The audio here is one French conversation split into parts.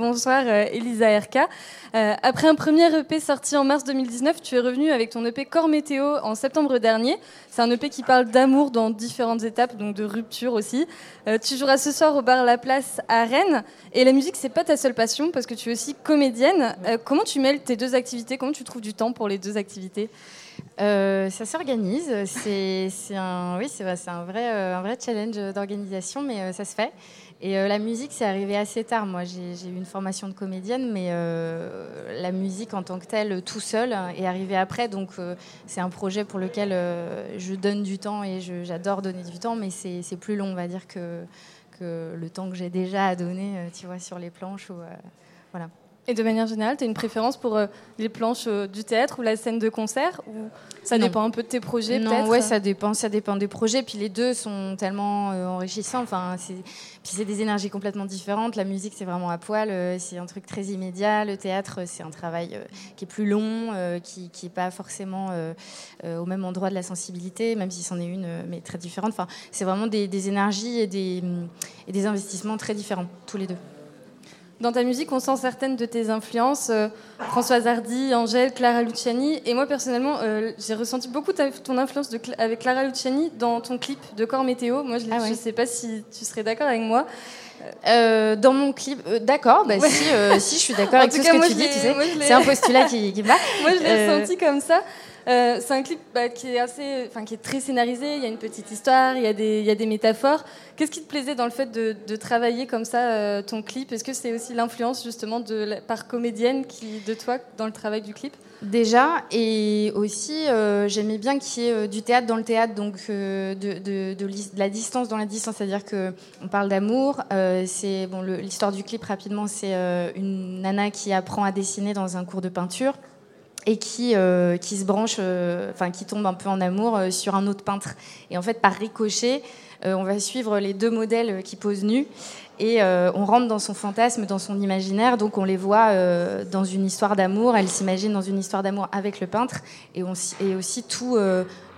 Bonsoir euh, Elisa RK. Euh, après un premier EP sorti en mars 2019, tu es revenu avec ton EP Corps Météo en septembre dernier. C'est un EP qui parle d'amour dans différentes étapes, donc de rupture aussi. Euh, tu joueras ce soir au bar La Place à Rennes. Et la musique, c'est pas ta seule passion parce que tu es aussi comédienne. comment tu mêles tes deux activités? Comment tu trouves du temps pour les deux activités? Ça s'organise. C'est oui, un vrai challenge d'organisation, mais ça se fait. Et euh, la musique, c'est arrivé assez tard. Moi, j'ai eu une formation de comédienne, mais euh, la musique en tant que telle, tout seul, est arrivée après. Donc, euh, c'est un projet pour lequel je donne du temps et j'adore donner du temps, mais c'est plus long, on va dire, que, que le temps que j'ai déjà à donner, tu vois, sur les planches. Ou, voilà. Et de manière générale, tu as une préférence pour euh, les planches euh, du théâtre ou la scène de concert ou ça dépend un peu de tes projets Non, ouais, ça dépend, ça dépend des projets. Puis les deux sont tellement euh, enrichissants. Enfin, puis c'est des énergies complètement différentes. La musique, c'est vraiment à poil, c'est un truc très immédiat. Le théâtre, c'est un travail qui est plus long, qui n'est pas forcément au même endroit de la sensibilité, même si c'en est une, mais très différente. Enfin, c'est vraiment des, des énergies et des, et des investissements très différents, tous les deux. Dans ta musique, on sent certaines de tes influences, euh, Françoise Hardy, Angèle, Clara Luciani. Et moi, personnellement, euh, j'ai ressenti beaucoup ton influence avec Clara Luciani dans ton clip de Corps Météo. Moi, je ne ah sais pas si tu serais d'accord avec moi. Euh, dans mon clip, d'accord, bah si, si, je suis d'accord avec tout ce que tu dis, tu sais. C'est un postulat qui, qui va. moi, je l'ai ressenti comme ça. Euh, c'est un clip bah, qui, est assez, qui est très scénarisé. Il y a une petite histoire, il y a des, il y a des métaphores. Qu'est-ce qui te plaisait dans le fait de, travailler comme ça euh, ton clip? Est-ce que c'est aussi l'influence justement de la part comédienne de toi dans le travail du clip? Déjà, et aussi, euh, j'aimais bien qu'il y ait du théâtre dans le théâtre, donc de, de, de, la distance dans la distance, c'est-à-dire qu'on parle d'amour. c'est bon, l'histoire du clip rapidement, c'est une nana qui apprend à dessiner dans un cours de peinture et qui, euh, qui se branche, euh, enfin qui tombe un peu en amour euh, sur un autre peintre. Et en fait, par ricochet, on va suivre les deux modèles qui posent nus et on rentre dans son fantasme, dans son imaginaire. Donc on les voit dans une histoire d'amour. Elle s'imagine dans une histoire d'amour avec le peintre et, aussi tout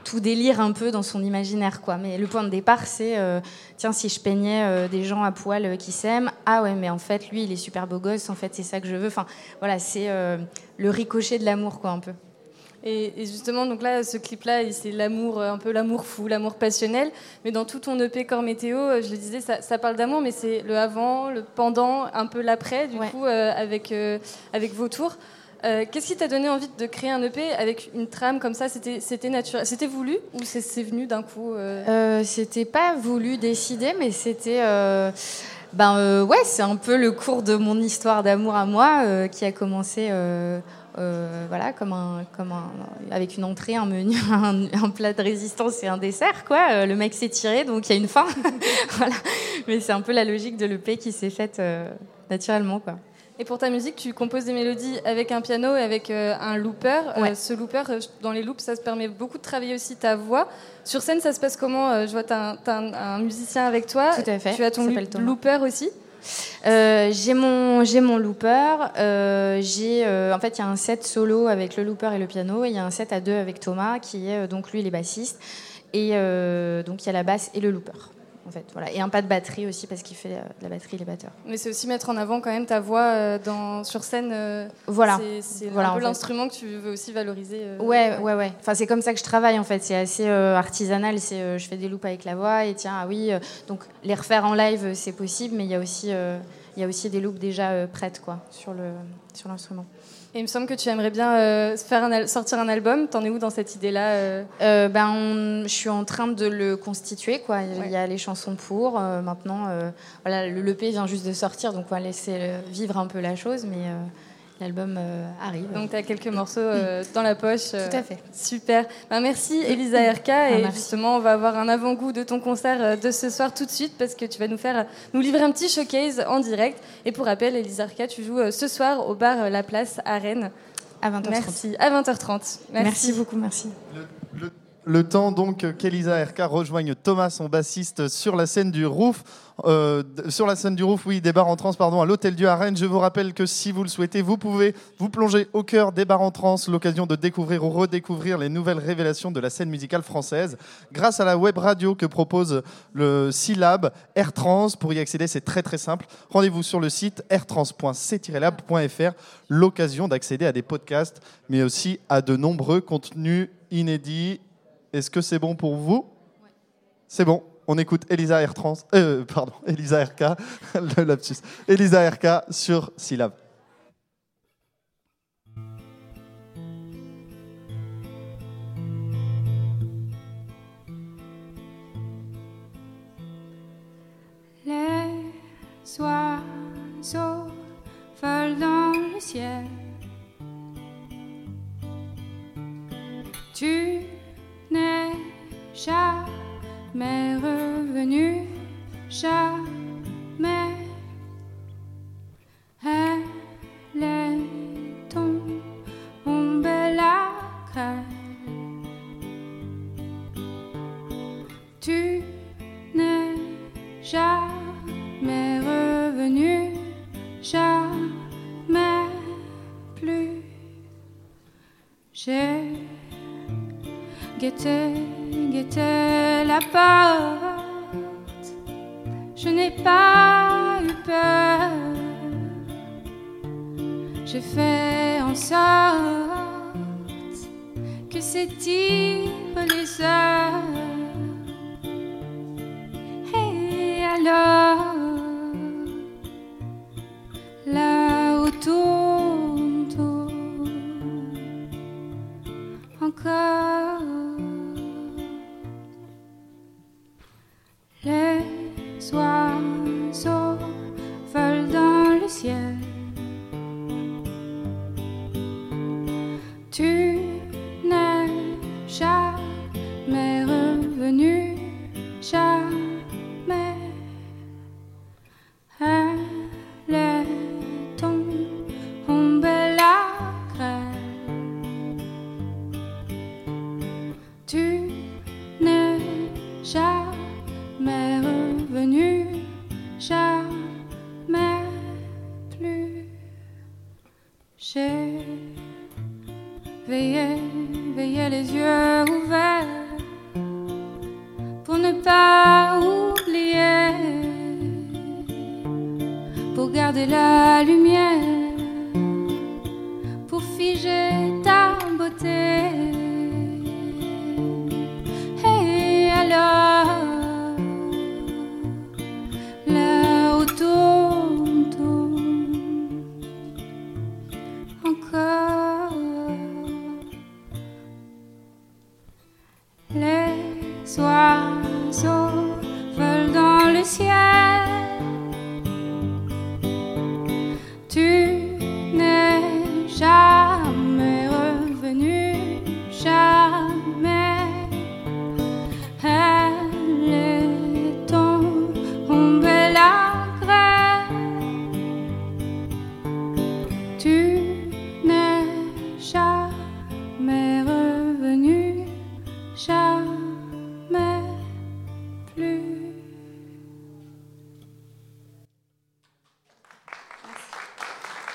tout délire un peu dans son imaginaire, quoi. Mais le point de départ, c'est euh, tiens, si je peignais euh, des gens à poil euh, qui s'aiment, ah ouais, mais en fait, lui, il est super beau gosse, en fait, c'est ça que je veux. Enfin, voilà, c'est le ricochet de l'amour, quoi, un peu. Et, justement, donc là, ce clip-là, c'est l'amour, un peu l'amour fou, l'amour passionnel. Mais dans tout ton EP Corps Météo, je le disais, ça, ça parle d'amour, mais c'est le avant, le pendant, un peu l'après, du coup, avec, avec vos tours. Euh, qu'est-ce qui t'a donné envie de créer un EP avec une trame comme ça? C'était naturel, c'était voulu ou c'est venu d'un coup euh? Euh, C'était pas voulu, décidé, mais c'était ben ouais, c'est un peu le cours de mon histoire d'amour à moi qui a commencé. voilà, comme un, comme un, avec une entrée, un menu, un, plat de résistance et un dessert, quoi. le mec s'est tiré, donc il y a une fin. voilà. Mais c'est un peu la logique de l'EP qui s'est faite naturellement, quoi. Et pour ta musique, tu composes des mélodies avec un piano et avec euh, un looper. Euh, ce looper, euh, dans les loops, ça se permet beaucoup de travailler aussi ta voix. Sur scène, ça se passe comment Je vois, tu as, un musicien avec toi. Tout à fait. Tu as ton looper aussi j'ai mon j'ai mon looper. j'ai en fait il y a un set solo avec le looper et le piano et il y a un set à deux avec Thomas qui est donc lui il est bassiste et donc il y a la basse et le looper fait. Voilà. Et un pas de batterie aussi parce qu'il fait euh, de la batterie les batteurs. Mais c'est aussi mettre en avant quand même ta voix euh, dans, sur scène. Euh, voilà. C'est un peu l'instrument que tu veux aussi valoriser. ouais, ouais, ouais. Enfin, c'est comme ça que je travaille en fait. C'est assez artisanal. C'est je fais des loops avec la voix et tiens, ah oui. donc les refaire en live, c'est possible, mais il y a aussi il y a aussi des loops déjà prêtes quoi sur le sur l'instrument. Et il me semble que tu aimerais bien euh, faire un sortir un album. T'en es où dans cette idée-là euh euh, Ben, je suis en train de le constituer. Quoi. Il y a les chansons pour. maintenant, voilà, le EP vient juste de sortir, donc on va laisser vivre un peu la chose, mais l'album arrive. Donc tu as quelques morceaux dans la poche. Tout à fait. Super. Ben, merci Elisa RK. Ah, et justement, on va avoir un avant-goût de ton concert de ce soir tout de suite parce que tu vas nous faire nous livrer un petit showcase en direct. Et pour rappel, Elisa RK, tu joues ce soir au bar La Place à Rennes. À 20h30. Merci. À 20h30. Merci, beaucoup, merci. Le temps donc qu'Elisa RK rejoigne Thomas, son bassiste, sur la scène du Roof. Euh, sur la scène du Roof, oui, des bars en trans, pardon, à l'Hôtel Dieu à. Je vous rappelle que si vous le souhaitez, vous pouvez vous plonger au cœur des bars en trans, l'occasion de découvrir ou redécouvrir les nouvelles révélations de la scène musicale française grâce à la web radio que propose le Syllab Air Trans. Pour y accéder, c'est très très simple. Rendez-vous sur le site airtrans.c-lab.fr, l'occasion d'accéder à des podcasts, mais aussi à de nombreux contenus inédits est-ce que c'est bon pour vous? C'est bon. On écoute Elisa R. Trans, euh, pardon, Elisa RK, le lapsus. Elisa RK sur Syllab. Les oiseaux volent dans le ciel. Tu jamais. Elle est tombée la crème. Tu n'es jamais revenu, jamais plus. J'ai guetter, guetter la porte. Je n'ai pas eu peur. J'ai fait en sorte que s'étirent les heures. Et alors, là autour, Tu n'es jamais revenu, jamais. Elle est tombée la crème. Tu n'es jamais revenu, jamais plus. J'ai veillé, veillé les yeux ouverts pour ne pas oublier, pour garder la lumière, Les oiseaux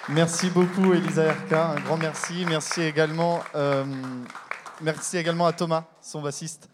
Merci beaucoup, Elisa RK. Un grand merci. Merci également, euh, merci également à Thomas, son bassiste.